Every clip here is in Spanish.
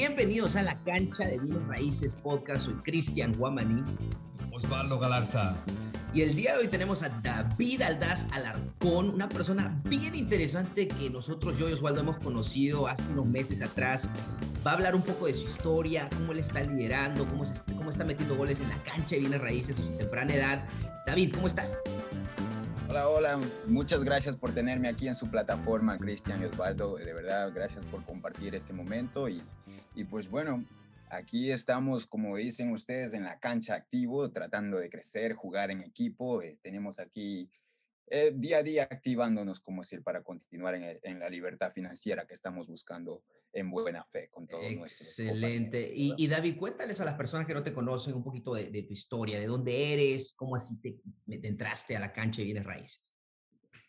Bienvenidos a la cancha de Bienes Raíces Podcast. Soy Cristian Guamaní. Osvaldo Galarza. Y el día de hoy tenemos a David Aldaz Alarcón, una persona bien interesante que nosotros, yo y Osvaldo, hemos conocido hace unos meses atrás. Va a hablar un poco de su historia, cómo él está liderando, cómo, cómo está metiendo goles en la cancha de Bienes Raíces a su temprana edad. David, ¿cómo estás? Hola, hola, muchas gracias por tenerme aquí en su plataforma, Cristian y Osvaldo. De verdad, gracias por compartir este momento. Y, y pues bueno, aquí estamos, como dicen ustedes, en la cancha activo, tratando de crecer, jugar en equipo. Eh, tenemos aquí eh, día a día activándonos, como decir, para continuar en, en, la libertad financiera que estamos buscando en buena fe con todos Excelente. Y, y, David, cuéntales a las personas que no te conocen un poquito de, de tu historia, de dónde eres, cómo así te, te, entraste a la cancha de bienes raíces.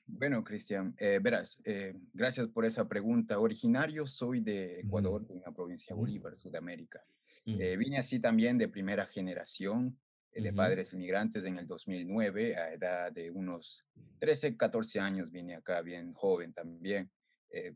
Bueno, Cristian, eh, verás, eh, gracias por esa pregunta. Originario soy de Ecuador, de una provincia Bolívar, Sudamérica. Eh, vine así también de primera generación, de padres inmigrantes en el 2009, a edad de unos 13, 14 años vine acá, bien joven también. Eh,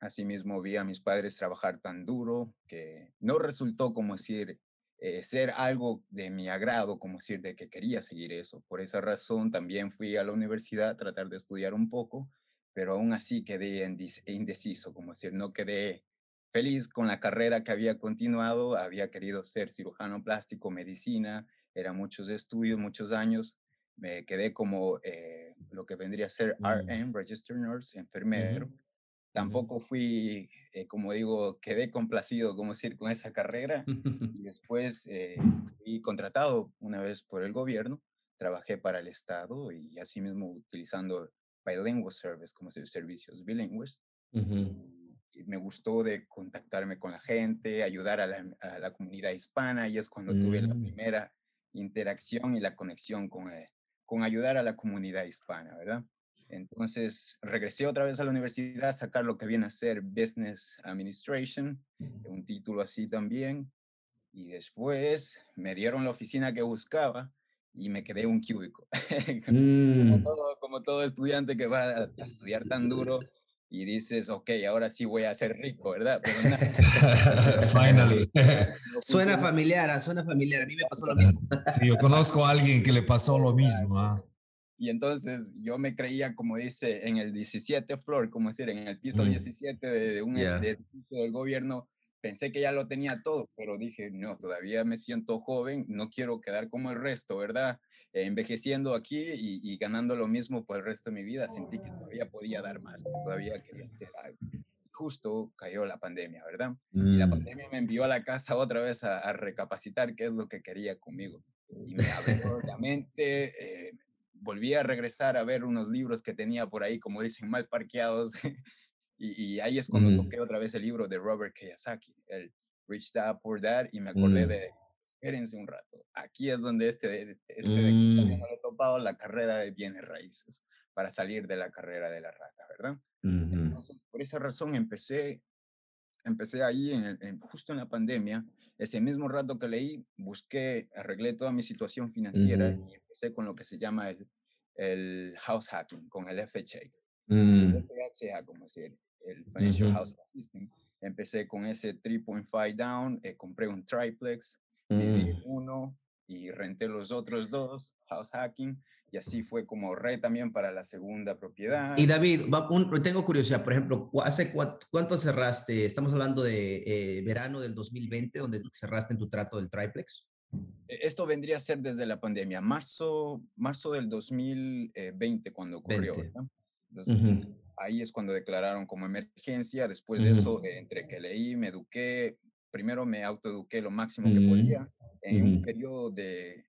asimismo vi a mis padres trabajar tan duro que no resultó como decir eh, ser algo de mi agrado, como decir de que quería seguir eso. Por esa razón también fui a la universidad a tratar de estudiar un poco, pero aún así quedé indeciso, como decir, no quedé feliz con la carrera que había continuado, había querido ser cirujano plástico, medicina, eran muchos estudios, muchos años. Me quedé como eh, lo que vendría a ser RM, Registered Nurse, enfermero. Tampoco fui, eh, como digo, quedé complacido, como decir, con esa carrera. y después eh, fui contratado una vez por el gobierno. Trabajé para el Estado y asimismo utilizando Bilingual Service, como decir, servicios bilingües. me gustó de contactarme con la gente, ayudar a la, a la comunidad hispana y es cuando tuve la mm. primera interacción y la conexión con, eh, con ayudar a la comunidad hispana, ¿verdad? Entonces regresé otra vez a la universidad a sacar lo que viene a ser Business Administration, un título así también. Y después me dieron la oficina que buscaba y me quedé un cúbico. como, mm. todo, como todo estudiante que va a estudiar tan duro, y dices, ok, ahora sí voy a ser rico, ¿verdad? Pero Finally. suena familiar, ah, suena familiar. A mí me pasó lo mismo. sí, yo conozco a alguien que le pasó lo mismo. ¿ah? Y entonces yo me creía, como dice, en el 17 floor, como decir, en el piso 17 mm. de, un edificio del gobierno, pensé que ya lo tenía todo, pero dije, no, todavía me siento joven, no quiero quedar como el resto, ¿verdad? Envejeciendo aquí y, ganando lo mismo por el resto de mi vida, sentí que todavía podía dar más, que todavía quería hacer algo. Justo cayó la pandemia, ¿verdad? Y la mm. pandemia me envió a la casa otra vez a, recapacitar qué es lo que quería conmigo. Y me abrió la mente, eh, volví a regresar a ver unos libros que tenía por ahí, como dicen, mal parqueados. y, ahí es cuando mm. toqué otra vez el libro de Robert Kiyosaki, el Rich Dad Poor Dad, y me acordé mm. de espérense un rato. Aquí es donde este, este mm. le he topado la carrera de bienes raíces para salir de la carrera de la rata, ¿verdad? Entonces, por esa razón empecé, empecé ahí en, justo en la pandemia. Ese mismo rato que leí, busqué, arreglé toda mi situación financiera y empecé con lo que se llama el, el house hacking, con el FHA. El mm. FHA, como decir, el Financial House System. Empecé con ese 3.5 down, eh, compré un triplex, mm. uno y renté los otros dos, house hacking, y así fue como re también para la segunda propiedad. Y David, tengo curiosidad, por ejemplo, ¿hace cuánto cerraste? Estamos hablando de eh, verano del 2020, donde cerraste en tu trato del triplex. E, esto vendría a ser desde la pandemia, marzo, marzo del 2020 cuando ocurrió. Ahí es cuando declararon como emergencia. Después de eso, entre que leí, me eduqué, primero me autoeduqué lo máximo que mm, podía. En un periodo de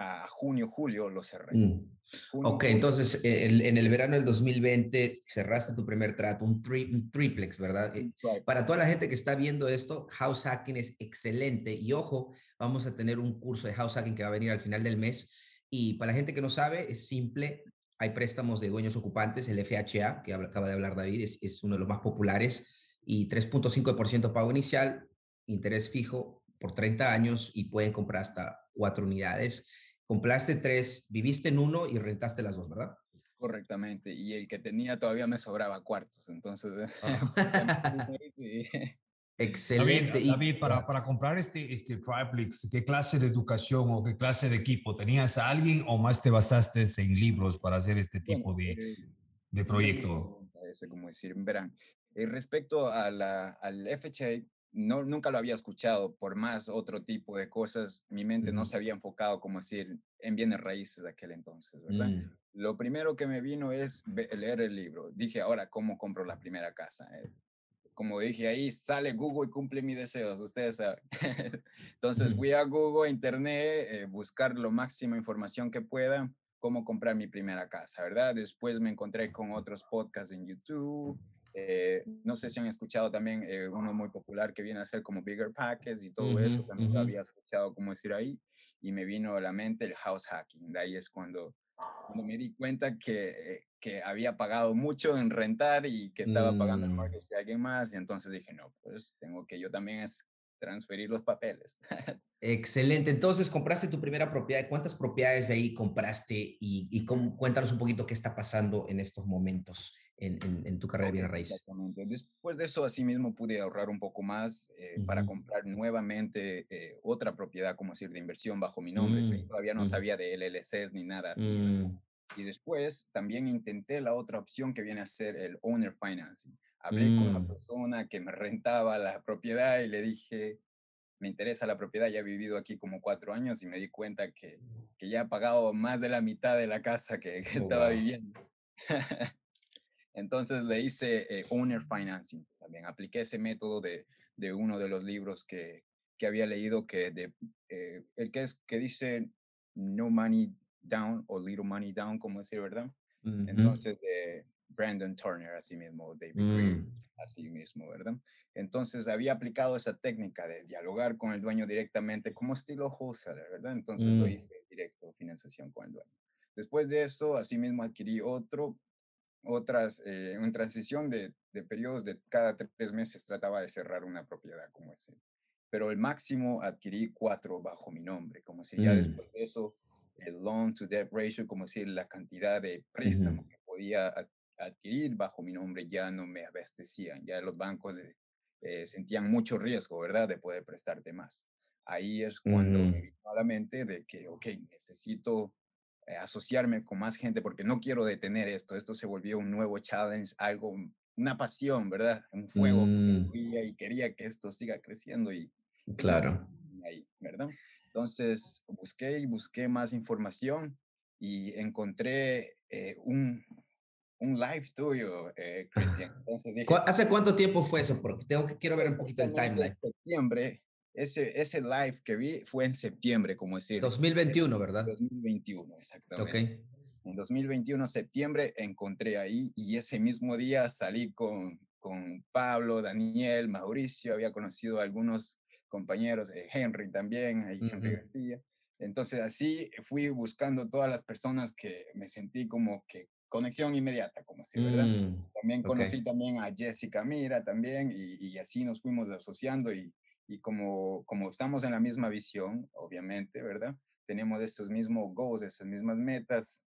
a junio, julio lo cerré. Mm. ok, entonces en el verano del 2020 cerraste tu primer trato, un, triplex, ¿verdad? Eh, para toda la gente que está viendo esto, house hacking es excelente y ojo, vamos a tener un curso de house hacking que va a venir al final del mes y para la gente que no sabe, es simple, hay préstamos de dueños ocupantes, el FHA, que acaba de hablar David, es, es uno de los más populares y 3.5% pago inicial, interés fijo por 30 años y pueden comprar hasta cuatro unidades. Compraste tres, viviste en uno y rentaste las dos, ¿verdad? Correctamente, y el que tenía todavía me sobraba cuartos, entonces... Ah. Excelente. David, para, para, comprar este, este triplex, ¿qué clase de educación o qué clase de equipo? ¿Tenías a alguien o más te basaste en libros para hacer este tipo de, eh, de proyecto? como decir, verán, eh, respecto a la, al FHA, no, nunca lo había escuchado, por más otro tipo de cosas, mi mente no se había enfocado, como decir, en bienes raíces de aquel entonces, ¿verdad? Mm. Lo primero que me vino es leer el libro. Dije, ahora, ¿cómo compro la primera casa? Eh, como dije ahí, sale Google y cumple mis deseos, ustedes saben. Entonces fui a Google, Internet, eh, buscar lo máximo información que pueda, cómo comprar mi primera casa, ¿verdad? Después me encontré con otros podcasts en YouTube. Eh, no sé si han escuchado también eh, uno muy popular que viene a ser como Bigger Packets y todo eso, también lo había escuchado, como decir ahí, y me vino a la mente el house hacking. De ahí es cuando cuando me di cuenta que, que había pagado mucho en rentar y que estaba pagando el mm. mortgage de alguien más, y entonces dije, no, pues tengo que yo también es transferir los papeles. Excelente. Entonces, compraste tu primera propiedad. ¿Cuántas propiedades de ahí compraste? Y, y cómo, cuéntanos un poquito qué está pasando en estos momentos en, tu carrera de bienes raíces. Exactamente. Después de eso, así mismo pude ahorrar un poco más eh, para comprar nuevamente eh, otra propiedad, como decir, de inversión bajo mi nombre. Mm, todavía no sabía de LLCs ni nada así. Mm. Y después también intenté la otra opción que viene a ser el owner financing. Hablé con la mm. persona que me rentaba la propiedad y le dije, me interesa la propiedad, ya he vivido aquí como cuatro años y me di cuenta que, que ya he pagado más de la mitad de la casa que, oh, estaba viviendo. Entonces le hice eh, owner financing también. Apliqué ese método de, de uno de los libros que, que había leído, que de, eh, el que, es, que dice no money down o little money down, como decir, ¿verdad? Entonces, de Brandon Turner, así mismo, David Green, mm. así mismo, ¿verdad? Entonces, había aplicado esa técnica de dialogar con el dueño directamente como estilo wholesaler, ¿verdad? Entonces, lo mm. hice directo, financiación con el dueño. Después de eso, así mismo adquirí otro otras, eh, en transición de, de, periodos de cada tres meses trataba de cerrar una propiedad como ese. Pero el máximo adquirí cuatro bajo mi nombre, como si ya mm. después de eso, el loan to debt ratio, como si la cantidad de préstamo que podía adquirir bajo mi nombre ya no me abastecían, ya los bancos eh, sentían mucho riesgo, ¿verdad?, de poder prestarte más. Ahí es cuando me vino a la mente de que, ok, necesito eh, asociarme con más gente porque no quiero detener esto. Esto se volvió un nuevo challenge, algo, una pasión, ¿verdad? Un fuego mm. y quería que esto siga creciendo y claro. Ahí, ¿verdad? Entonces busqué y busqué más información y encontré eh, un, un live tuyo, eh, Cristian. ¿Hace cuánto tiempo fue eso? Porque tengo que quiero ver un poquito el timeline. Septiembre ese, ese live que vi fue en septiembre, como decir. 2021, ¿verdad? 2021, exactamente. Ok. En 2021, septiembre, encontré ahí y ese mismo día salí con, con Pablo, Daniel, Mauricio, había conocido a algunos compañeros, eh, Henry también, ahí Henry García. Entonces así fui buscando todas las personas que me sentí como que conexión inmediata, como así, ¿verdad? Mm, también conocí también a Jessica Mira también y, y, así nos fuimos asociando y, y como, como estamos en la misma visión, obviamente, ¿verdad? Tenemos estos mismos goals, esas mismas metas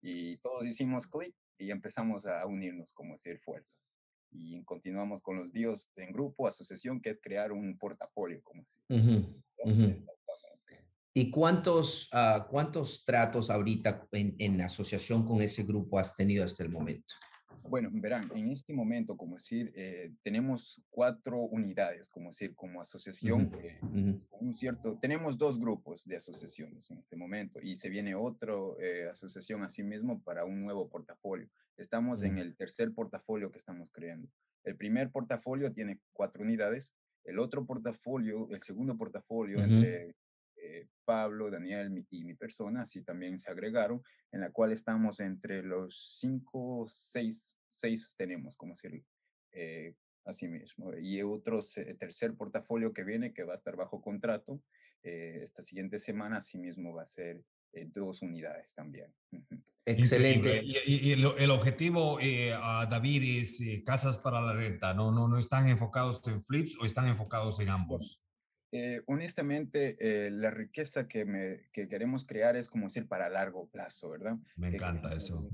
y todos hicimos clic y empezamos a unirnos como decir fuerzas. Y continuamos con los dios en grupo, asociación, que es crear un portafolio, como decir. ¿Y cuántos, uh, cuántos tratos ahorita en, en asociación con ese grupo has tenido hasta el momento? Bueno, verán, en este momento, como decir, eh, tenemos cuatro unidades, como decir, como asociación, eh, un cierto, tenemos dos grupos de asociaciones en este momento y se viene otra eh, asociación así mismo para un nuevo portafolio. Estamos en el tercer portafolio que estamos creando. El primer portafolio tiene cuatro unidades, el otro portafolio, el segundo portafolio entre eh, Pablo, Daniel y mi persona, así también se agregaron, en la cual estamos entre los cinco, seis, seis tenemos, como decir, eh, así mismo. Y otro tercer portafolio que viene, que va a estar bajo contrato, eh, esta siguiente semana, así mismo va a ser dos unidades también. Excelente. Y, el, objetivo, a David, es casas para la renta, ¿no? ¿no? ¿No están enfocados en flips o están enfocados en ambos? Eh, honestamente, eh, la riqueza que, me, que queremos crear es como decir para largo plazo, ¿verdad? Me encanta eso.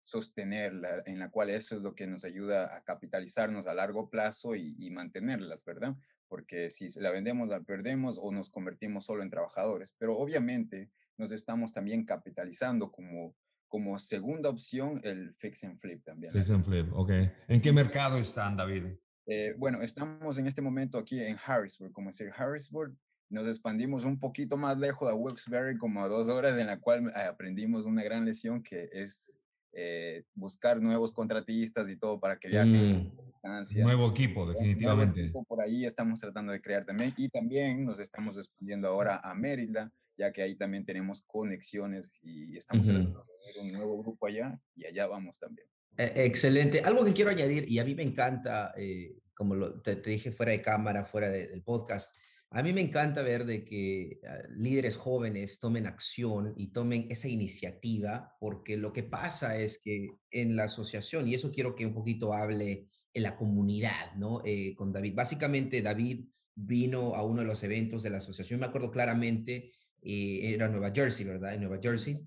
sostenerla, en la cual eso es lo que nos ayuda a capitalizarnos a largo plazo y, y mantenerlas, ¿verdad? Porque si la vendemos, la perdemos o nos convertimos solo en trabajadores. Pero obviamente nos estamos también capitalizando como, como segunda opción el fix and flip también. Fix and flip, ok. ¿En qué mercado están, David? Eh, bueno, estamos en este momento aquí en Harrisburg, como decir, Harrisburg. Nos expandimos un poquito más lejos a Wilkes-Barre, como a dos horas, en la cual aprendimos una gran lección que es eh, buscar nuevos contratistas y todo para que viajen mm, distancia. Nuevo equipo, definitivamente. Nuevo equipo por ahí estamos tratando de crear también. Y también nos estamos expandiendo ahora a Maryland, ya que ahí también tenemos conexiones y estamos tratando de un nuevo grupo allá y allá vamos también. E, excelente. Algo que quiero añadir, y a mí me encanta, eh, como lo, te, dije fuera de cámara, fuera del podcast, a mí me encanta ver de que ah, líderes jóvenes tomen acción y tomen esa iniciativa, porque lo que pasa es que en la asociación, y eso quiero que un poquito hable en la comunidad, ¿no? Eh, con David. Básicamente, David vino a uno de los eventos de la asociación, me acuerdo claramente, eh, era Nueva Jersey, ¿verdad? En Nueva Jersey.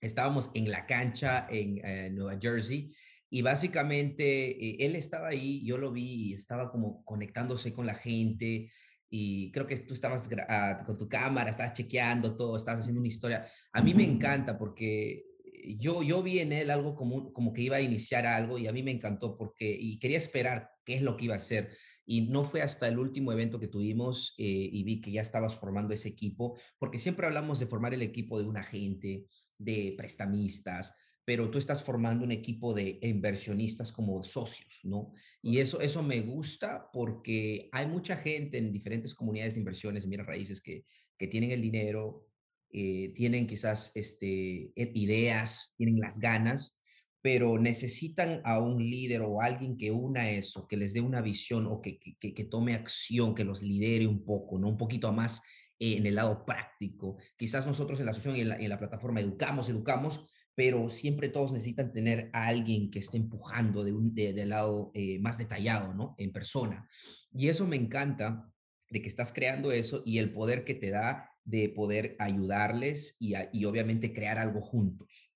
Estábamos en la cancha en eh, Nueva Jersey y básicamente eh, él estaba ahí, yo lo vi y estaba como conectándose con la gente y creo que tú estabas ah, con tu cámara, estabas chequeando todo, estabas haciendo una historia. A mí me encanta porque yo, yo vi en él algo como, como que iba a iniciar algo y a mí me encantó porque y quería esperar qué es lo que iba a hacer. Y no fue hasta el último evento que tuvimos eh, y vi que ya estabas formando ese equipo, porque siempre hablamos de formar el equipo de un agente, de prestamistas, pero tú estás formando un equipo de inversionistas como socios, ¿no? Y eso, eso me gusta porque hay mucha gente en diferentes comunidades de inversiones, mira raíces, que, que tienen el dinero, eh, tienen quizás este, e, ideas, tienen las ganas, pero necesitan a un líder o alguien que una eso, que les dé una visión o que, que, que tome acción, que los lidere un poco, ¿no? Un poquito más en el lado práctico. Quizás nosotros en la asociación y en la, en la plataforma educamos, educamos, pero siempre todos necesitan tener a alguien que esté empujando de un de, lado eh, más detallado, ¿no? En persona. Y eso me encanta de que estás creando eso y el poder que te da de poder ayudarles y, y obviamente crear algo juntos.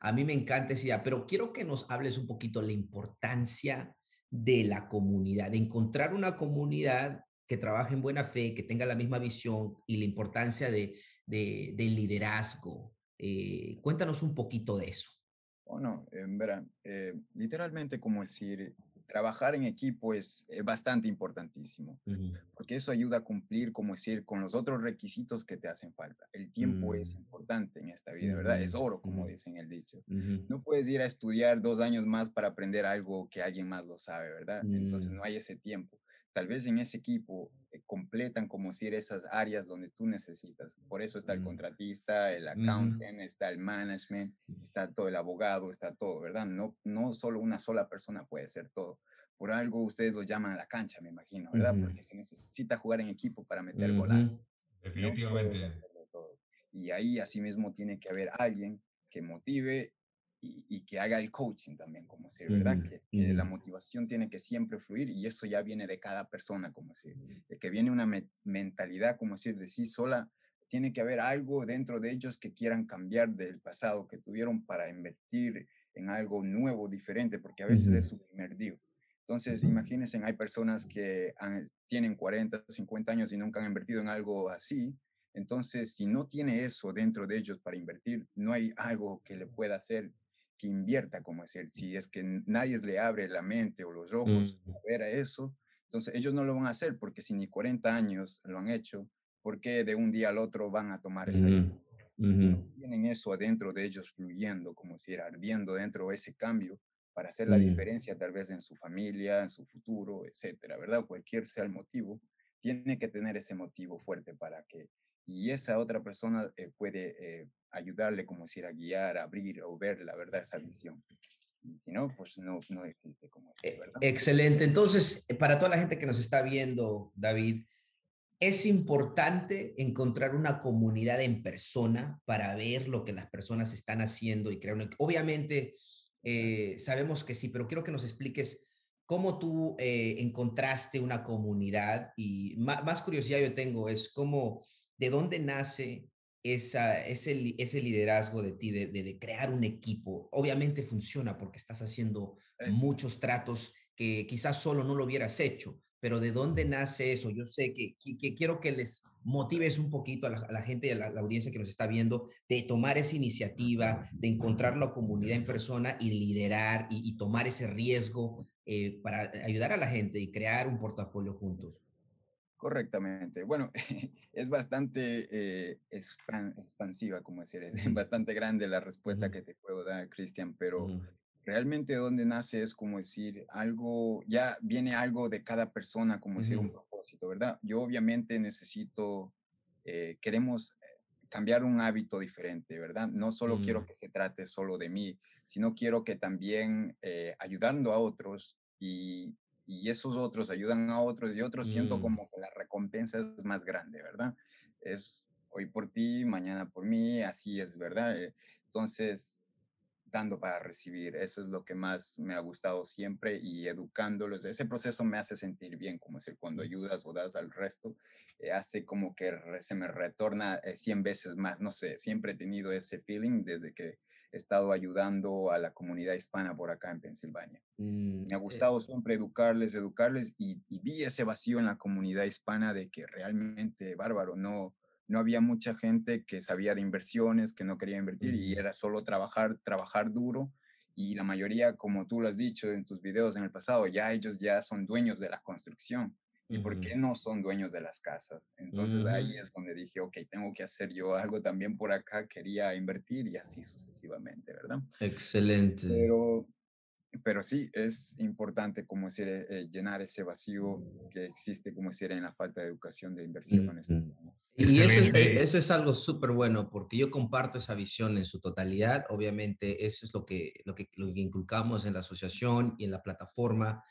A mí me encanta esa idea, pero quiero que nos hables un poquito la importancia de la comunidad, de encontrar una comunidad que trabaje en buena fe, que tenga la misma visión y la importancia de, del liderazgo. Eh, cuéntanos un poquito de eso. Bueno, en eh, literalmente como decir, trabajar en equipo es, bastante importantísimo, porque eso ayuda a cumplir, como decir, con los otros requisitos que te hacen falta. El tiempo es mm. importante en esta vida, ¿verdad? Es oro, como dicen el dicho. No puedes ir a estudiar dos años más para aprender algo que alguien más lo sabe, ¿verdad? Entonces mm. no hay ese tiempo. Tal vez en ese equipo eh, completan, como decir, esas áreas donde tú necesitas. Por eso está el mm. contratista, el accountant, está el management, está todo el abogado, está todo, ¿verdad? No, no solo una sola persona puede ser todo. Por algo ustedes lo llaman a la cancha, me imagino, ¿verdad? Porque se necesita jugar en equipo para meter golas. Definitivamente. y ahí asimismo tiene que haber alguien que motive y, que haga el coaching también, como decir, ¿verdad? que, la motivación tiene que siempre fluir y eso ya viene de cada persona, como decir, de que viene una mentalidad, como decir, de sí sola, tiene que haber algo dentro de ellos que quieran cambiar del pasado que tuvieron para invertir en algo nuevo, diferente, porque a veces es su primer día. Entonces, imagínense, hay personas que tienen 40, 50 años y nunca han invertido en algo así. Entonces, si no tiene eso dentro de ellos para invertir, no hay algo que le pueda hacer que invierta, como decir, si es que nadie le abre la mente o los ojos a ver a eso, entonces ellos no lo van a hacer porque si ni 40 años lo han hecho, ¿por qué de un día al otro van a tomar esa decisión? Tienen eso adentro de ellos fluyendo, como si ardiendo dentro de ese cambio para hacer la diferencia tal vez en su familia, en su futuro, etcétera, ¿verdad? Cualquier sea el motivo, tiene que tener ese motivo fuerte para que y esa otra persona eh, puede eh, ayudarle, como decir, a guiar, a abrir o ver la verdad, esa visión. si no, pues no, no existe como e ¿verdad? Excelente. Entonces, eh, para toda la gente que nos está viendo, David, es importante encontrar una comunidad en persona para ver lo que las personas están haciendo y crear una... Obviamente, sabemos que sí, pero quiero que nos expliques cómo tú encontraste una comunidad y más, más curiosidad yo tengo es cómo de dónde nace esa, ese, ese liderazgo de ti, de, de, crear un equipo. Obviamente funciona porque estás haciendo muchos tratos que quizás solo no lo hubieras hecho, pero ¿de dónde nace eso? Yo sé que, que, quiero que les motives un poquito a la, gente y a la, audiencia que nos está viendo de tomar esa iniciativa, de encontrar la comunidad en persona y liderar y, tomar ese riesgo eh, para ayudar a la gente y crear un portafolio juntos. Correctamente. Bueno, es bastante eh, expansiva, como decir, es bastante grande la respuesta que te puedo dar, Cristian, pero realmente donde nace es como decir algo, ya viene algo de cada persona, como decir un propósito, ¿verdad? Yo obviamente necesito, eh, queremos eh, cambiar un hábito diferente, ¿verdad? No solo quiero que se trate solo de mí, sino quiero que también eh, ayudando a otros y, y, esos otros ayudan a otros y otros, siento mm. como que la recompensa es más grande, ¿verdad? Es hoy por ti, mañana por mí, así es, ¿verdad? Entonces, dando para recibir. Eso es lo que más me ha gustado siempre y educándolos. Ese proceso me hace sentir bien, como decir, cuando ayudas o das al resto, eh, hace como que se me retorna 100 eh, veces más. No sé, siempre he tenido ese feeling desde que he estado ayudando a la comunidad hispana por acá en Pensilvania. Mm, me ha eh gustado siempre educarles, educarles y, y vi ese vacío en la comunidad hispana de que realmente, bárbaro, no no había mucha gente que sabía de inversiones, que no quería invertir y era solo trabajar, trabajar duro. Y la mayoría, como tú lo has dicho en tus videos en el pasado, ya ellos ya son dueños de la construcción. ¿Y por qué no son dueños de las casas? Entonces ahí es donde dije, ok, tengo que hacer yo algo también por acá, quería invertir y así sucesivamente, ¿verdad? Excelente. Pero pero sí es importante, como decir, eh, eh, llenar ese vacío que existe, como decir, en la falta de educación de inversiones. Y eso es, eso es, algo súper bueno, porque yo comparto esa visión en su totalidad. Obviamente, eso es lo que, lo, que, lo que inculcamos en la asociación y en la plataforma,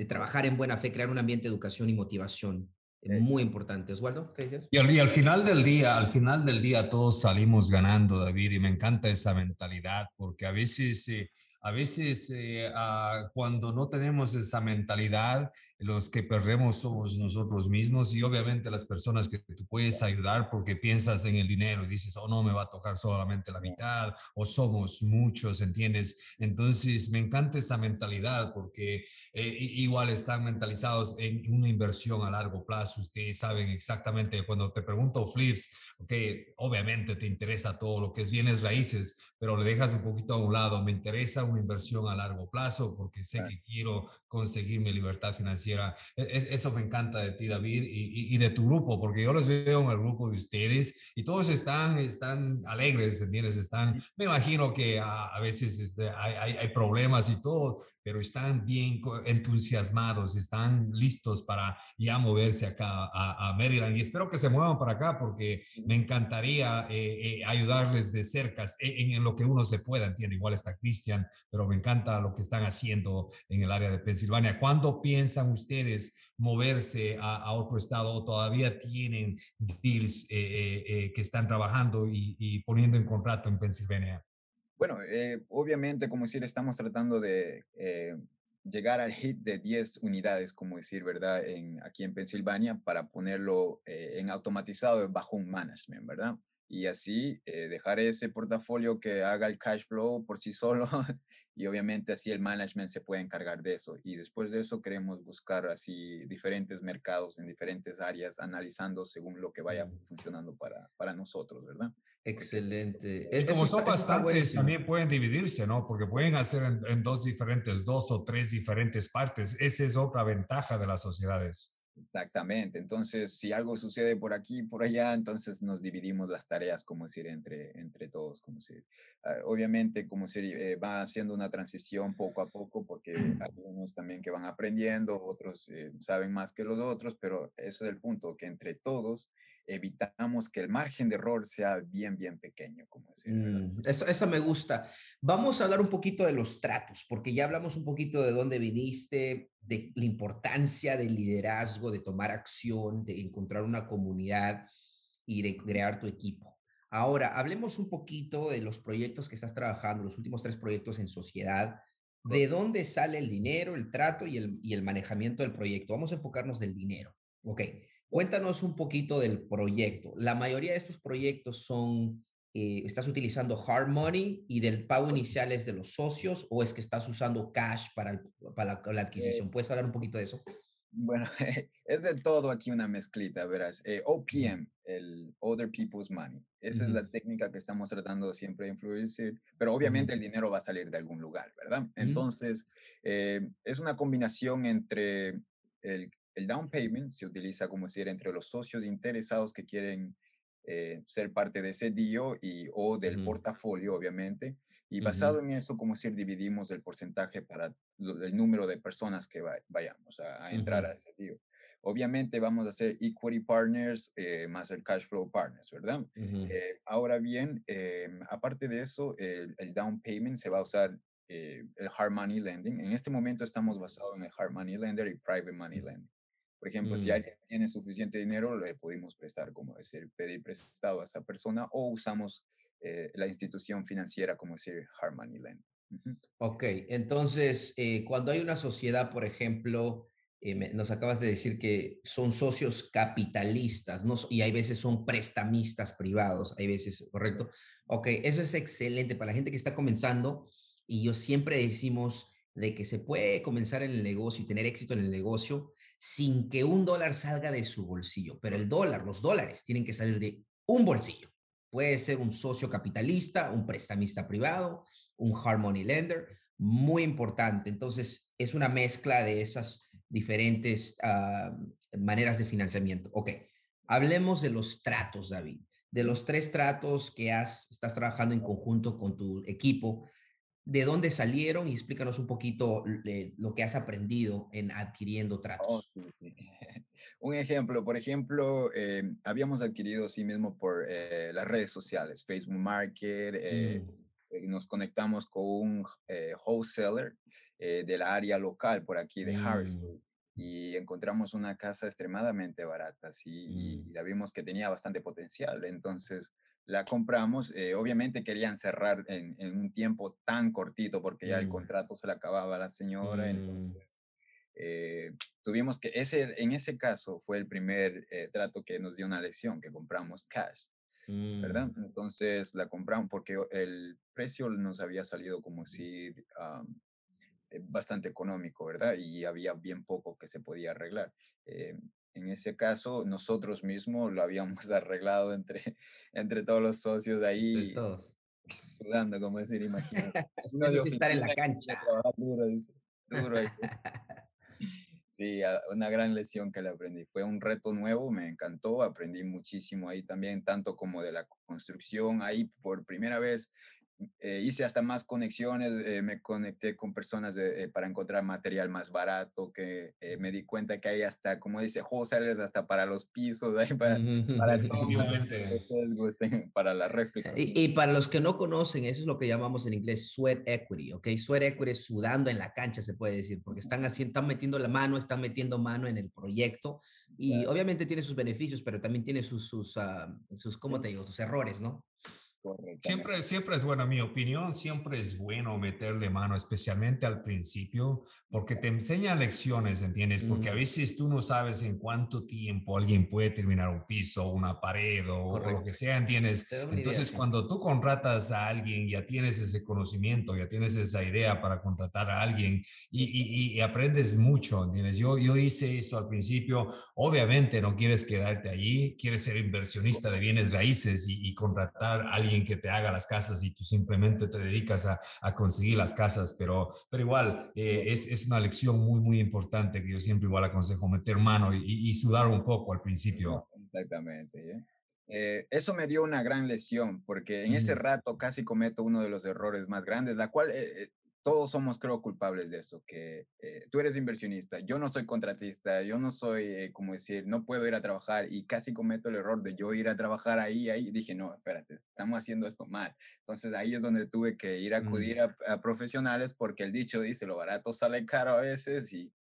de trabajar en buena fe, crear un ambiente de educación y motivación. Muy importante. Oswaldo, ¿qué dices? Y al, y al, final del día, al final del día todos salimos ganando, David, y me encanta esa mentalidad, porque a veces... Eh, a veces eh, ah, cuando no tenemos esa mentalidad, los que perdemos somos nosotros mismos y obviamente las personas que tú puedes ayudar porque piensas en el dinero y dices, oh no, me va a tocar solamente la mitad o somos muchos, ¿entiendes? Entonces me encanta esa mentalidad porque eh, igual están mentalizados en una inversión a largo plazo. Ustedes saben exactamente cuando te pregunto flips, ok, obviamente te interesa todo lo que es bienes raíces, pero le dejas un poquito a un lado, me interesa una inversión a largo plazo porque sé que quiero conseguir mi libertad financiera. E, eso me encanta de ti, David, y, de tu grupo, porque yo los veo en el grupo de ustedes y todos están, están alegres, ¿entiendes? Están, me imagino que a, veces este, hay, hay, problemas y todo, pero están bien entusiasmados, están listos para ya moverse acá a, Maryland y espero que se muevan para acá porque me encantaría eh, eh, ayudarles de cerca en, en, lo que uno se pueda, entiende, igual está Cristian, pero me encanta lo que están haciendo en el área de Pensilvania. ¿Cuándo piensan ustedes moverse a, otro estado o todavía tienen deals eh, que están trabajando y, y poniendo en contrato en Pensilvania? Bueno, eh, obviamente, como decir, estamos tratando de eh, llegar al hit de 10 unidades, como decir, ¿verdad? En, aquí en Pensilvania para ponerlo eh, en automatizado bajo un management, ¿verdad? Y así dejar ese portafolio que haga el cash flow por sí solo y obviamente así el management se puede encargar de eso. Y después de eso queremos buscar así diferentes mercados en diferentes áreas, analizando según lo que vaya mm. funcionando para, para nosotros, ¿verdad? Excelente. Y como son bastantes, también pueden dividirse, ¿no? Porque pueden hacer en, dos diferentes, dos o tres diferentes partes. Esa es otra ventaja de las sociedades. Exactamente. Entonces, si algo sucede por aquí, por allá, entonces nos dividimos las tareas, como decir, entre, entre todos. Como decir. Ah, obviamente, como decir, eh, va haciendo una transición poco a poco, porque hay unos también que van aprendiendo, otros eh, saben más que los otros, pero eso es el punto, que entre todos evitamos que el margen de error sea bien, bien pequeño, como decir. Mm, eso, me gusta. Vamos a hablar un poquito de los tratos, porque ya hablamos un poquito de dónde viniste, de la importancia del liderazgo, de tomar acción, de encontrar una comunidad y de crear tu equipo. Ahora, hablemos un poquito de los proyectos que estás trabajando, los últimos tres proyectos en sociedad. ¿De dónde sale el dinero, el trato y el, y el manejamiento del proyecto? Vamos a enfocarnos del dinero. Ok, Cuéntanos un poquito del proyecto. La mayoría de estos proyectos son, eh, ¿estás utilizando hard money y del pago inicial es de los socios o es que estás usando cash para, para la, adquisición? Eh ¿Puedes hablar un poquito de eso? Bueno, es de todo aquí una mezclita, verás. Eh, OPM, el Other People's Money. Esa es la técnica que estamos tratando siempre de influir, pero obviamente el dinero va a salir de algún lugar, ¿verdad? Entonces, eh, es una combinación entre el, el, down payment, se utiliza como si era entre los socios interesados que quieren eh, ser parte de ese DIO y, o del portafolio, obviamente, y basado en eso, como si dividimos el porcentaje para el número de personas que vayamos a, entrar a ese deal. Obviamente vamos a hacer equity partners eh, más el cash flow partners, ¿verdad? Eh, ahora bien, em, aparte de eso, el, down payment se va a usar eh, el hard money lending. En este momento estamos basados en el hard money lender y private money lending. Por ejemplo, si mm. alguien tiene suficiente dinero, le podemos prestar, como decir, pedir prestado a esa persona o usamos eh, la institución financiera como decir Harmony Land. Ok, entonces, eh, cuando hay una sociedad, por ejemplo, eh, nos acabas de decir que son socios capitalistas, ¿no? Y hay veces son prestamistas privados, hay veces, ¿correcto? Ok, eso es excelente para la gente que está comenzando y yo siempre decimos de que se puede comenzar en el negocio y tener éxito en el negocio sin que un dólar salga de su bolsillo, pero el dólar, los dólares tienen que salir de un bolsillo. Puede ser un socio capitalista, un prestamista privado, un harmony lender, muy importante. Entonces, es una mezcla de esas diferentes ah, maneras de financiamiento. Ok, hablemos de los tratos, David. De los tres tratos que has, estás trabajando en conjunto con tu equipo, ¿de dónde salieron? Y explícanos un poquito lo que has aprendido en adquiriendo oh, tratos. Un ejemplo, por ejemplo, eh, habíamos adquirido sí mismo por eh, las redes sociales, Facebook Market, eh, mm. nos conectamos con un wholesaler de la área local por aquí de Harrisburg mm. y encontramos una casa extremadamente barata, sí, y, mm. la vimos que tenía bastante potencial, entonces la compramos, obviamente querían cerrar en, un tiempo tan cortito porque ya el contrato se le acababa a la señora, entonces eh, tuvimos que, ese, en ese caso fue el primer eh, trato que nos dio una lesión, que compramos cash, ¿verdad? Mm. Entonces la compramos porque el precio nos había salido como si eh, bastante económico, ¿verdad? Y había bien poco que se podía arreglar. En ese caso, nosotros mismos lo habíamos arreglado entre, entre todos los socios de ahí. Todos. Sudando, como decir, imagínate. no, estar en la cancha. Duro, duro. Sí, una gran lección que le aprendí. Fue un reto nuevo, me encantó, aprendí muchísimo ahí también, tanto como de la construcción. Ahí por primera vez eh, hice hasta más conexiones, eh, me conecté con personas eh, para encontrar material más barato, que me di cuenta que hay hasta, como dice, wholesalers hasta para los pisos, para, para, para la réplica. Y, y, para los que no conocen, eso es lo que llamamos en inglés sweat equity, ¿ok? Sweat equity es sudando en la cancha, se puede decir, porque están haciendo, están metiendo la mano, están metiendo mano en el proyecto y obviamente tiene sus beneficios, pero también tiene sus, sus, uh, sus ¿cómo te digo? Sus errores, ¿no? Siempre, siempre es buena, mi opinión, siempre es bueno meterle mano, especialmente al principio, porque te enseña lecciones, ¿entiendes? Porque a veces tú no sabes en cuánto tiempo alguien puede terminar un piso, una pared o, lo que sea, ¿entiendes? Entonces, cuando tú contratas a alguien, ya tienes ese conocimiento, ya tienes esa idea para contratar a alguien y, y, aprendes mucho, ¿entiendes? Yo, yo hice esto al principio, obviamente no quieres quedarte allí, quieres ser inversionista de bienes raíces y, y contratar a alguien que te haga las casas y tú simplemente te dedicas a, a conseguir las casas, pero, pero igual eh, es, es, una lección muy, muy importante que yo siempre igual aconsejo meter mano y, y sudar un poco al principio. Exactamente. ¿eh? Eh, eso me dio una gran lesión porque en ese rato casi cometo uno de los errores más grandes, la cual todos somos, creo, culpables de eso, que eh, tú eres inversionista, yo no soy contratista, yo no soy, eh, como decir, no puedo ir a trabajar y casi cometo el error de yo ir a trabajar ahí, ahí, dije, no, espérate, estamos haciendo esto mal. Entonces ahí es donde tuve que ir a mm. acudir a, a, profesionales porque el dicho dice, lo barato sale caro a veces y,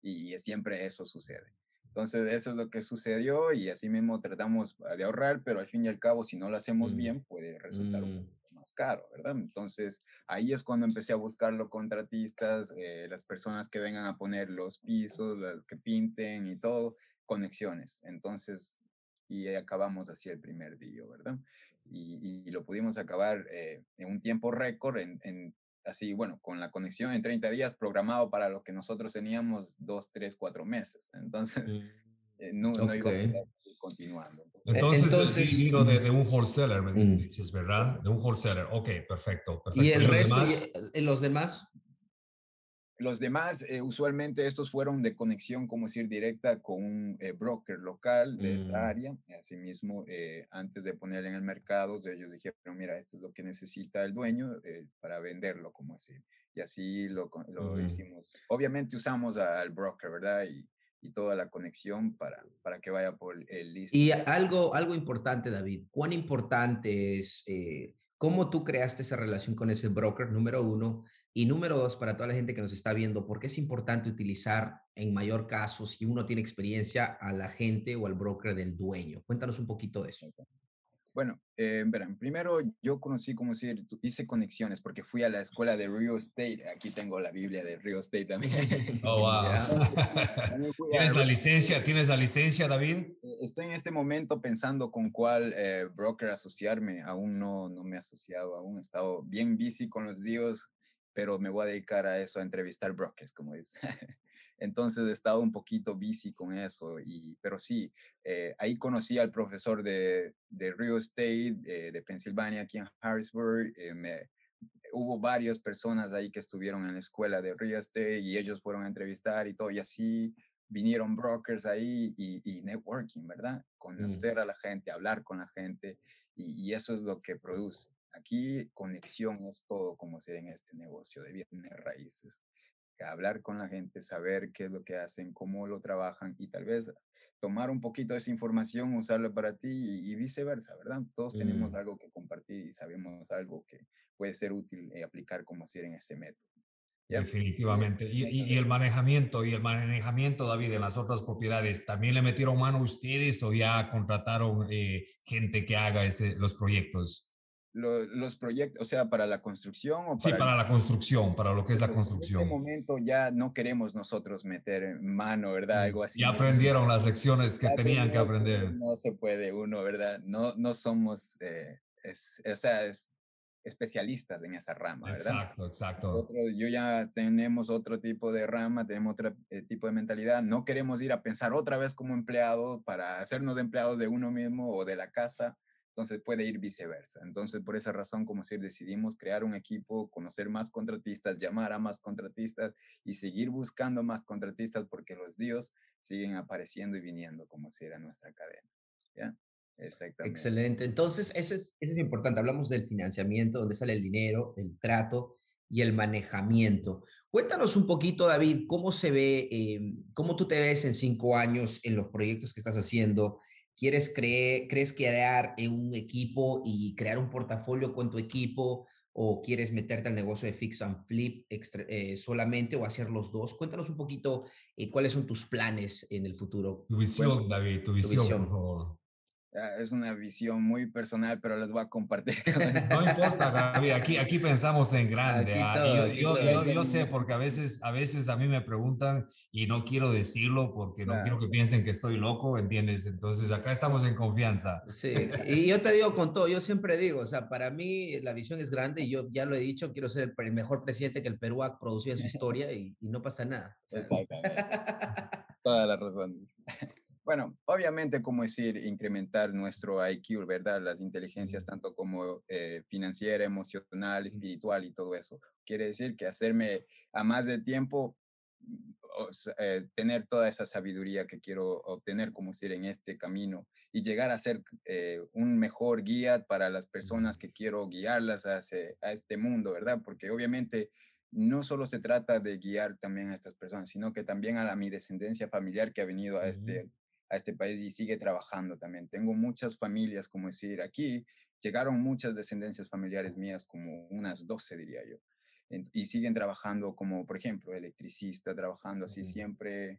y siempre eso sucede. Entonces, eso es lo que sucedió y así mismo tratamos de ahorrar, pero al fin y al cabo, si no lo hacemos mm. bien, puede resultar un mm más caro, ¿verdad? Entonces ahí es cuando empecé a buscar los contratistas, eh, las personas que vengan a poner los pisos, las que pinten y todo. conexiones. Entonces, y acabamos así el primer día, ¿verdad? Y, lo pudimos acabar eh, en un tiempo récord, en, así, bueno, con la conexión en 30 días programado para lo que nosotros teníamos dos, tres, cuatro meses. Entonces, mm. eh, no, no iba a continuando. Entonces, Entonces vino de, de, un wholesaler, me mm. dices, ¿verdad? De un wholesaler. Ok, perfecto. perfecto. ¿Y el resto, y los demás? Los demás, eh, usualmente estos fueron de conexión, como decir, directa con un eh, broker local de esta mm. área. Asimismo, eh, antes de ponerlo en el mercado, ellos dijeron, mira, esto es lo que necesita el dueño para venderlo, como decir. Y así lo, lo hicimos. Obviamente usamos al broker, ¿verdad? Y, y, toda la conexión para, para que vaya por el list. Y algo, algo importante, David, ¿cuán importante es... ¿Cómo tú creaste esa relación con ese broker, número uno? Y número dos, para toda la gente que nos está viendo, ¿por qué es importante utilizar en mayor caso, si uno tiene experiencia, a la gente o al broker del dueño? Cuéntanos un poquito de eso. Bueno, eh, verán, primero yo conocí, como decir, hice conexiones porque fui a la escuela de real estate. Aquí tengo la Biblia de real estate también. Oh, wow. ¿Tienes la licencia? ¿Tienes la licencia, David? Eh, estoy en este momento pensando con cuál eh, broker asociarme. Aún no, no me he asociado, aún he estado bien busy con los días pero me voy a dedicar a eso, a entrevistar brokers, como dice. Entonces he estado un poquito busy con eso, y, pero sí, eh, ahí conocí al profesor de, de real estate eh, de Pensilvania, aquí en Harrisburg. Eh, me, hubo varias personas ahí que estuvieron en la escuela de real estate y ellos fueron a entrevistar y todo, y así vinieron brokers ahí y, networking, ¿verdad? Mm. Conocer a la gente, hablar con la gente, y, y eso es lo que produce. Aquí conexión es todo como ser en este negocio de bienes raíces. Hablar con la gente, saber qué es lo que hacen, cómo lo trabajan y tal vez tomar un poquito de esa información, usarla para ti y, viceversa, ¿verdad? Todos tenemos mm. algo que compartir y sabemos algo que puede ser útil y aplicar como hacer en ese método. Definitivamente. Y, el manejamiento, y el manejamiento, David, en las otras propiedades, ¿también le metieron mano a ustedes o ya contrataron eh, gente que haga ese, los proyectos? Los proyectos, o sea, para la construcción o para... Sí, para la construcción, para lo que es la construcción. En este momento ya no queremos nosotros meter mano, ¿verdad? Algo así. Ya aprendieron las lecciones que tenían que aprender. No se puede uno, ¿verdad? No, no somos, eh, o sea, especialistas en esa rama, ¿verdad? Exacto, exacto. yo ya tenemos otro tipo de rama, tenemos otro eh, tipo de mentalidad. No queremos ir a pensar otra vez como empleado para hacernos de empleados de uno mismo o de la casa entonces puede ir viceversa. Entonces, por esa razón, como si decidimos crear un equipo, conocer más contratistas, llamar a más contratistas y seguir buscando más contratistas porque los dios siguen apareciendo y viniendo como si era nuestra cadena. ¿Ya? Exactamente. Excelente. Entonces, eso es, eso es importante. Hablamos del financiamiento, dónde sale el dinero, el trato y el manejamiento. Cuéntanos un poquito, David, cómo se ve, eh, cómo tú te ves en cinco años en los proyectos que estás haciendo, ¿Quieres creer, crees crear un equipo y crear un portafolio con tu equipo? ¿O quieres meterte al negocio de fix and flip eh, solamente o hacer los dos? Cuéntanos un poquito eh, cuáles son tus planes en el futuro. Tu visión, David, tu visión, por favor. Ah, es una visión muy personal, pero les voy a compartir. No importa, Gaby, aquí, aquí pensamos en grande. Ah, yo, yo, yo, sé, porque a veces, a veces a mí me preguntan y no quiero decirlo porque no quiero que piensen que estoy loco, ¿entiendes? Entonces acá estamos en confianza. Sí, y yo te digo con todo, yo siempre digo, o sea, para mí la visión es grande y yo ya lo he dicho, quiero ser el, mejor presidente que el Perú ha producido en su historia y, y no pasa nada. Exactamente. Todas las razones. Bueno, obviamente, como decir, incrementar nuestro IQ, ¿verdad? Las inteligencias, tanto como eh, financiera, emocional, espiritual y todo eso. Quiere decir que hacerme a más de tiempo, mm, eh, tener toda esa sabiduría que quiero obtener, como decir, en este camino y llegar a ser eh, un mejor guía para las personas que quiero guiarlas a, a este mundo, ¿verdad? Porque obviamente no solo se trata de guiar también a estas personas, sino que también a la, mi descendencia familiar que ha venido a este a este país y sigue trabajando también. Tengo muchas familias, como decir, aquí llegaron muchas descendencias familiares mías, como unas 12 diría yo, y siguen trabajando como, por ejemplo, electricista, trabajando así siempre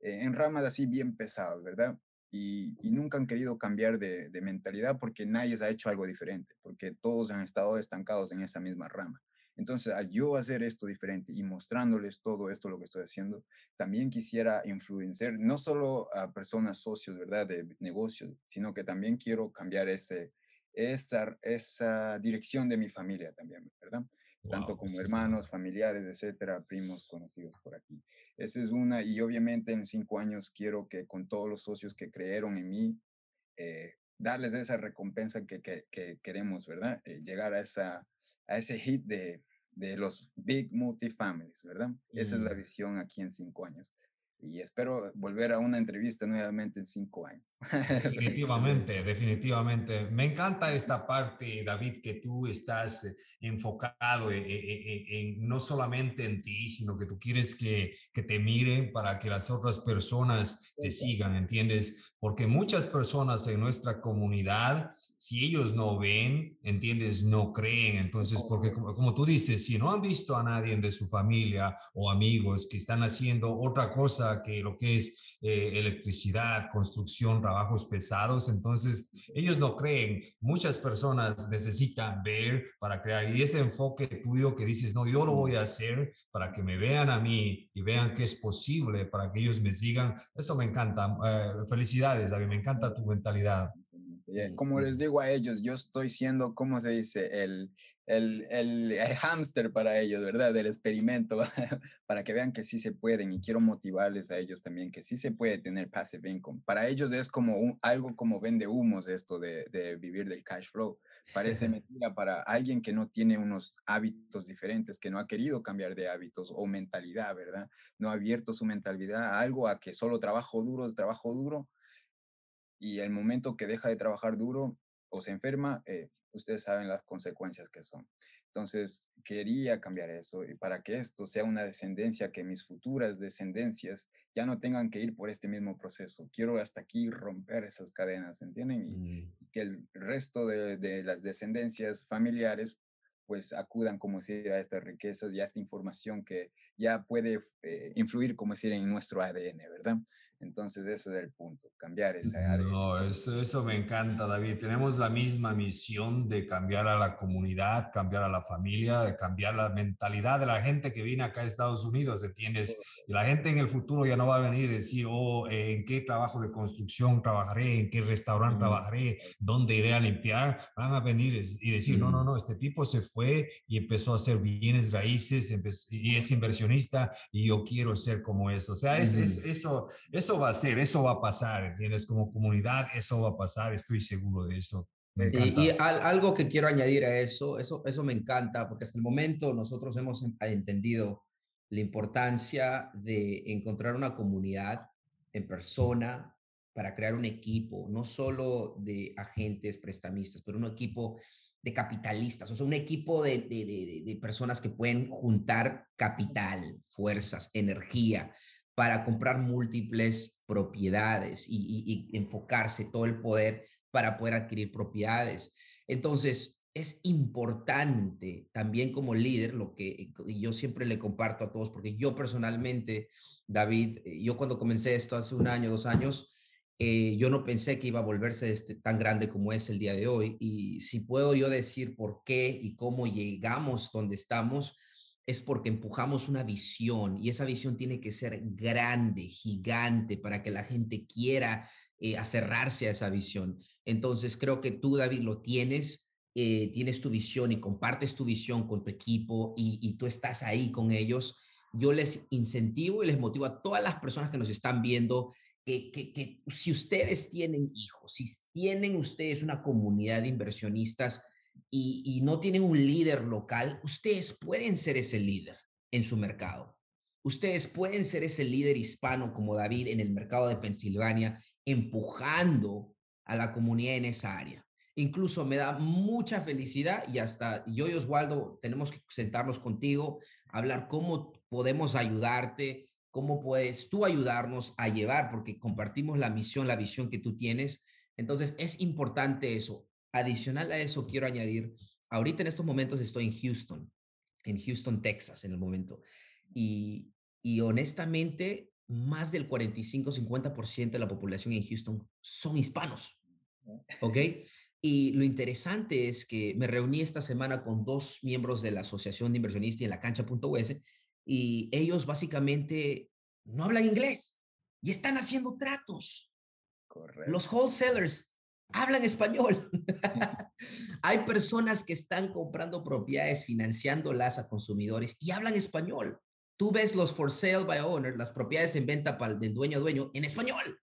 eh, en ramas así bien pesadas, ¿verdad? Y, nunca han querido cambiar de, de, mentalidad porque nadie ha hecho algo diferente, porque todos han estado estancados en esa misma rama. Entonces, al yo hacer esto diferente y mostrándoles todo esto, lo que estoy haciendo, también quisiera influenciar no solo a personas socios, ¿verdad?, de negocios, sino que también quiero cambiar ese, esa, esa dirección de mi familia también, ¿verdad? Tanto como hermanos, familiares, etcétera, primos conocidos por aquí. Esa es una, y obviamente en cinco años quiero que con todos los socios que creyeron en mí, eh, darles esa recompensa que, que, queremos, ¿verdad? Eh, llegar a, esa, a ese hit de, de los big multifamilies, ¿verdad? Esa es la mm. visión aquí en cinco años y espero volver a una entrevista nuevamente en cinco años. Definitivamente, definitivamente. Me encanta esta parte, David, que tú estás eh, enfocado en, eh, eh, en, no solamente en ti, sino que tú quieres que, que, te miren para que las otras personas te sigan, ¿entiendes? Porque muchas personas en nuestra comunidad, si ellos no ven, ¿entiendes? No creen. Entonces, porque como, como tú dices, si no han visto a nadie de su familia o amigos que están haciendo otra cosa, que lo que es eh, electricidad, construcción, trabajos pesados. Entonces, ellos no creen. Muchas personas necesitan ver para crear. Y ese enfoque tuyo que dices, no, yo lo voy a hacer para que me vean a mí y vean que es posible, para que ellos me sigan. Eso me encanta. Eh, felicidades, David. Me encanta tu mentalidad. Como les digo a ellos, yo estoy siendo, ¿cómo se dice? El, el, el, hámster para ellos, ¿verdad? Del experimento, para que vean que sí se pueden y quiero motivarles a ellos también que sí se puede tener passive income. Para ellos es como un, algo como vende humos esto de, de vivir del cash flow. Parece mentira para alguien que no tiene unos hábitos diferentes, que no ha querido cambiar de hábitos o mentalidad, ¿verdad? No ha abierto su mentalidad a algo a que solo trabajo duro, trabajo duro. Y el momento que deja de trabajar duro o se enferma, eh, ustedes saben las consecuencias que son. Entonces, quería cambiar eso y para que esto sea una descendencia, que mis futuras descendencias ya no tengan que ir por este mismo proceso. Quiero hasta aquí romper esas cadenas, ¿entienden? Y, mm. que el resto de, las descendencias familiares pues acudan, como decir, a estas riquezas y a esta información que ya puede eh, influir, como decir, en nuestro ADN, ¿verdad? Entonces ese es el punto, cambiar esa área. No, eso, eso me encanta, David. Tenemos la misma misión de cambiar a la comunidad, cambiar a la familia, de cambiar la mentalidad de la gente que viene acá a Estados Unidos, ¿entiendes? Y la gente en el futuro ya no va a venir y decir, oh, ¿en qué trabajo de construcción trabajaré? ¿En qué restaurante trabajaré? ¿Dónde iré a limpiar? Van a venir y decir, no, no, no, este tipo se fue y empezó a hacer bienes raíces y es inversionista y yo quiero ser como eso. O sea, es, es eso, eso eso va a ser, eso va a pasar, ¿entiendes? Como comunidad, eso va a pasar, estoy seguro de eso. Y, algo que quiero añadir a eso, eso, eso me encanta, porque hasta el momento nosotros hemos entendido la importancia de encontrar una comunidad en persona para crear un equipo, no solo de agentes prestamistas, pero un equipo de capitalistas, o sea, un equipo de, de, de personas que pueden juntar capital, fuerzas, energía, para comprar múltiples propiedades y, enfocarse todo el poder para poder adquirir propiedades. Entonces, es importante también como líder, lo que yo siempre le comparto a todos, porque yo personalmente, David, eh, yo cuando comencé esto hace un año, dos años, eh, yo no pensé que iba a volverse este, tan grande como es el día de hoy. Y si puedo yo decir por qué y cómo llegamos donde estamos, es porque empujamos una visión y esa visión tiene que ser grande, gigante, para que la gente quiera eh, aferrarse a esa visión. Entonces, creo que tú, David, lo tienes, eh, tienes tu visión y compartes tu visión con tu equipo y, tú estás ahí con ellos. Yo les incentivo y les motivo a todas las personas que nos están viendo que, que si ustedes tienen hijos, si tienen ustedes una comunidad de inversionistas, y, no tienen un líder local, ustedes pueden ser ese líder en su mercado. Ustedes pueden ser ese líder hispano como David en el mercado de Pensilvania, empujando a la comunidad en esa área. Incluso me da mucha felicidad y hasta yo y Oswaldo tenemos que sentarnos contigo, hablar cómo podemos ayudarte, cómo puedes tú ayudarnos a llevar, porque compartimos la misión, la visión que tú tienes. Entonces es importante eso. Adicional a eso, quiero añadir, ahorita en estos momentos estoy en Houston, en Houston, Texas, en el momento. Y, y honestamente, más del 45-50% de la población en Houston son hispanos. ¿Ok? Y lo interesante es que me reuní esta semana con dos miembros de la Asociación de Inversionistas en la cancha.us y ellos básicamente no hablan inglés y están haciendo tratos. Los wholesalers hablan español. Hay personas que están comprando propiedades, financiándolas a consumidores y hablan español. Tú ves los for sale by owner, las propiedades en venta para el del dueño dueño en español.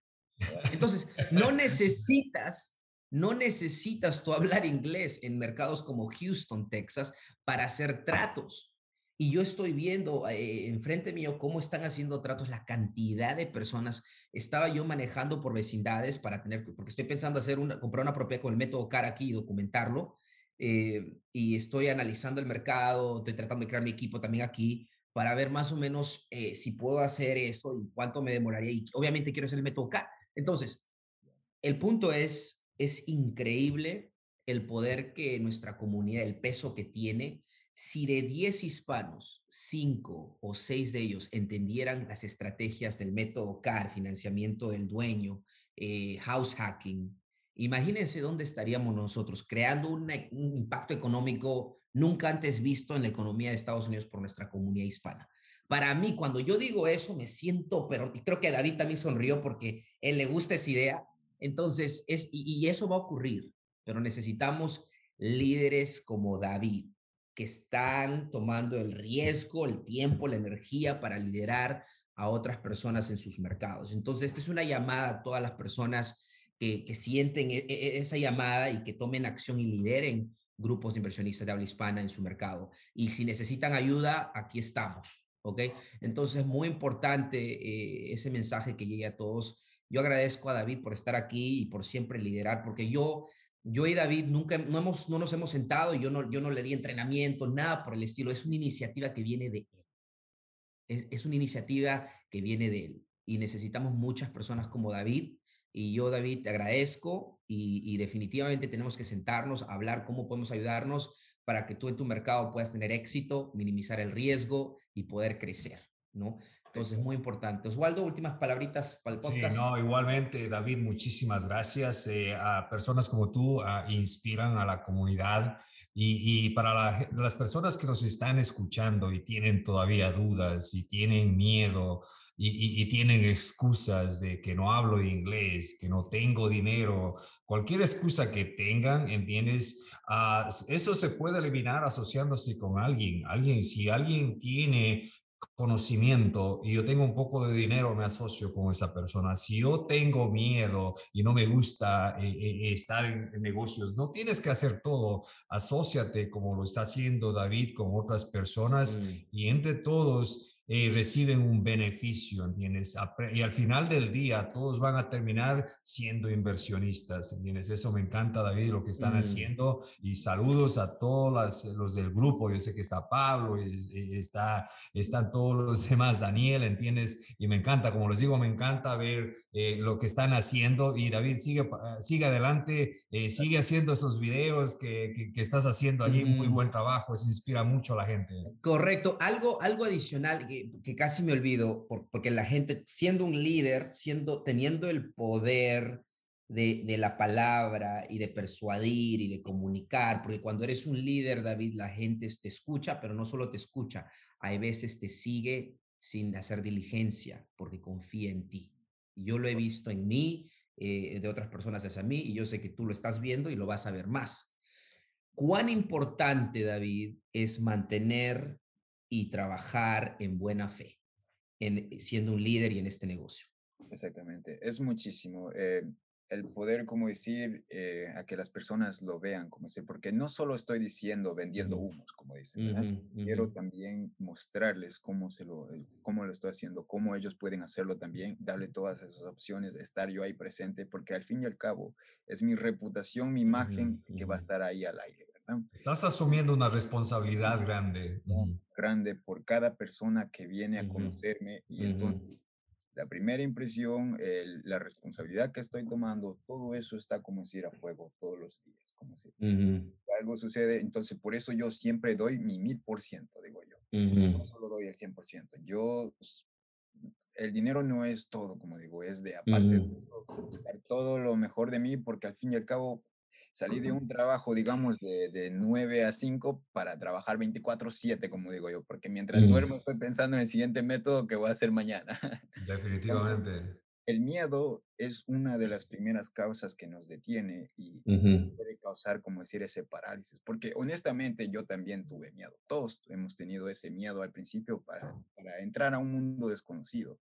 Entonces, no necesitas, no necesitas tú hablar inglés en mercados como Houston, Texas, para hacer tratos. Y yo estoy viendo eh, enfrente mío cómo están haciendo tratos, la cantidad de personas. Estaba yo manejando por vecindades para tener, porque estoy pensando hacer una, comprar una propiedad con el método CAR aquí y documentarlo. Eh, y estoy analizando el mercado, estoy tratando de crear mi equipo también aquí para ver más o menos eh, si puedo hacer eso y cuánto me demoraría. Y obviamente quiero hacer el método CAR. Entonces, el punto es, es increíble el poder que nuestra comunidad, el peso que tiene si de 10 hispanos, 5 o 6 de ellos entendieran las estrategias del método CAR, financiamiento del dueño, eh, house hacking, imagínense dónde estaríamos nosotros, creando un impacto económico nunca antes visto en la economía de Estados Unidos por nuestra comunidad hispana. Para mí, cuando yo digo eso, me siento, pero creo que David también sonrió porque él le gusta esa idea. Entonces, es, y eso va a ocurrir, pero necesitamos líderes como David, que están tomando el riesgo, el tiempo, la energía para liderar a otras personas en sus mercados. Entonces, esta es una llamada a todas las personas que, sienten e, e, esa llamada y que tomen acción y lideren grupos de inversionistas de habla hispana en su mercado. Y si necesitan ayuda, aquí estamos. ¿Ok? Entonces, muy importante eh, ese mensaje que llegue a todos. Yo agradezco a David por estar aquí y por siempre liderar, porque yo yo y David nunca no, hemos, no nos hemos sentado yo no, yo no le di entrenamiento, nada por el estilo. Es una iniciativa que viene de él. Es, es una iniciativa que viene de él. Y necesitamos muchas personas como David. Y yo, David, te agradezco y, y definitivamente tenemos que sentarnos, a hablar cómo podemos ayudarnos para que tú en tu mercado puedas tener éxito, minimizar el riesgo y poder crecer, ¿no? Entonces, muy importante. Oswaldo, últimas palabritas para el podcast. Sí, no, igualmente, David, muchísimas gracias. Eh, a personas como tú inspiran a la comunidad y, para las personas que nos están escuchando y tienen todavía dudas y tienen miedo y, tienen excusas de que no hablo inglés, que no tengo dinero, cualquier excusa que tengan, ¿entiendes? Ah, eso se puede eliminar asociándose con alguien. Alguien, si alguien tiene conocimiento y yo tengo un poco de dinero, me asocio con esa persona. Si yo tengo miedo y no me gusta eh, eh, estar en, negocios, no tienes que hacer todo. Asociate como lo está haciendo David con otras personas mm. y entre todos eh, reciben un beneficio, ¿entiendes? Y al final del día todos van a terminar siendo inversionistas, ¿entiendes? Eso me encanta, David, lo que están mm. haciendo. Y saludos a todos los del grupo. Yo sé que está Pablo, y, está, están todos los demás, Daniel, ¿entiendes? Y me encanta, como les digo, me encanta ver eh, lo que están haciendo. Y David, sigue, sigue adelante, eh, sigue haciendo esos videos que, que, estás haciendo allí. Muy buen trabajo, eso inspira mucho a la gente. Correcto. Algo, algo adicional que, casi me olvido, porque la gente, siendo un líder, siendo, teniendo el poder de, de, la palabra y de persuadir y de comunicar, porque cuando eres un líder, David, la gente te escucha, pero no solo te escucha, hay veces te sigue sin hacer diligencia, porque confía en ti. Yo lo he visto en mí, eh, de otras personas hacia mí, y yo sé que tú lo estás viendo y lo vas a ver más. ¿Cuán importante, David, es mantener y trabajar en buena fe, en, eh, siendo un líder y en este negocio. Exactamente, es muchísimo. Eh, el poder, como decir, eh, a que las personas lo vean, como decir, porque no solo estoy diciendo vendiendo humos, como dicen, quiero también mostrarles cómo, se lo, cómo lo estoy haciendo, cómo ellos pueden hacerlo también, darle todas esas opciones, estar yo ahí presente, porque al fin y al cabo es mi reputación, mi imagen que va a estar ahí al aire. Estás asumiendo una responsabilidad grande. Grande por cada persona que viene a conocerme y entonces la primera impresión, la responsabilidad que estoy tomando, todo eso está como si a fuego todos los días, como si algo sucede. Entonces, por eso yo siempre doy mi mil por ciento, digo yo. No solo doy el cien por ciento. Yo, el dinero no es todo, como digo, es de aparte de todo, todo lo mejor de mí, porque al fin y al cabo Salí de un trabajo, digamos, de, de 9 a 5 para trabajar 24/7, como digo yo, porque mientras duermo mm. estoy pensando en el siguiente método que voy a hacer mañana. Definitivamente. el miedo es una de las primeras causas que nos detiene y puede causar, como decir, ese parálisis. Porque honestamente yo también tuve miedo. Todos hemos tenido ese miedo al principio para, para entrar a un mundo desconocido.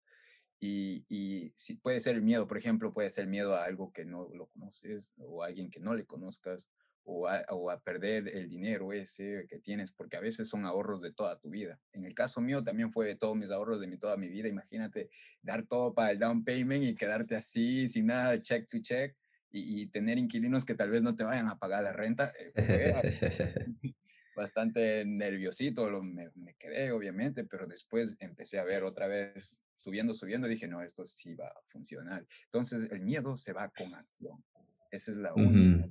Y, y si puede ser el miedo, por ejemplo, puede ser miedo a algo que no lo conoces o a alguien que no le conozcas o a, o a, perder el dinero ese que tienes, porque a veces son ahorros de toda tu vida. En el caso mío también fue de todos mis ahorros de mi, toda mi vida. Imagínate dar todo para el down payment y quedarte así, sin nada, check to check, y, tener inquilinos que tal vez no te vayan a pagar la renta. Eh, bastante nerviosito, lo, me, me quedé obviamente, pero después empecé a ver otra vez subiendo, subiendo, dije, no, esto sí va a funcionar. Entonces, el miedo se va con acción. Esa es la única.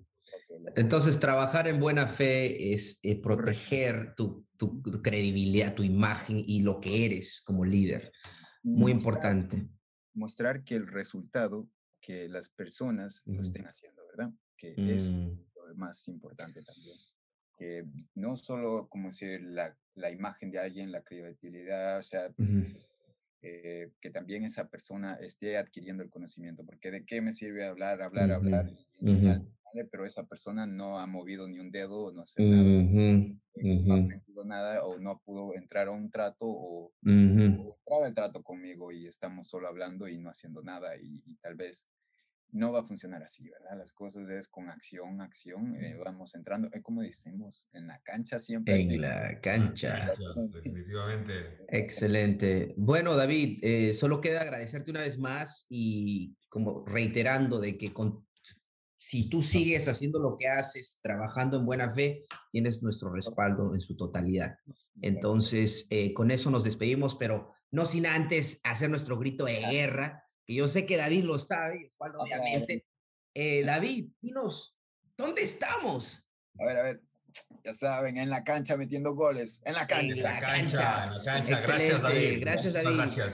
Entonces, trabajar en buena fe es eh, proteger tu, tu, credibilidad, tu imagen y lo que eres como líder. Muy importante. Mostrar que el resultado, que las personas lo estén haciendo, ¿verdad? Que es mm. lo más importante también. Que no solo, como decir, la, la imagen de alguien, la credibilidad, o sea, eh, que también esa persona esté adquiriendo el conocimiento, porque de qué me sirve hablar, hablar, hablar, pero esa persona no ha movido ni un dedo, no hace nada, eh, no ha aprendido nada o no pudo entrar a un trato o, entrar al trato conmigo y estamos solo hablando y no haciendo nada y tal vez no va a funcionar así, ¿verdad? Las cosas es con acción, acción, eh, vamos entrando, es como decimos, en la cancha siempre. En la cancha. Definitivamente. Excelente. Bueno, David, eh, solo queda agradecerte una vez más y como reiterando de que con, si tú sigues haciendo lo que haces, trabajando en buena fe, tienes nuestro respaldo en su totalidad. Entonces, eh, con eso nos despedimos, pero no sin antes hacer nuestro grito de guerra que yo sé que David lo sabe, obviamente. Eh, David, dinos, ¿dónde estamos? A ver, a ver. Ya saben, en la cancha metiendo goles. En la cancha. En la cancha, en la cancha. Gracias, David. Gracias, David.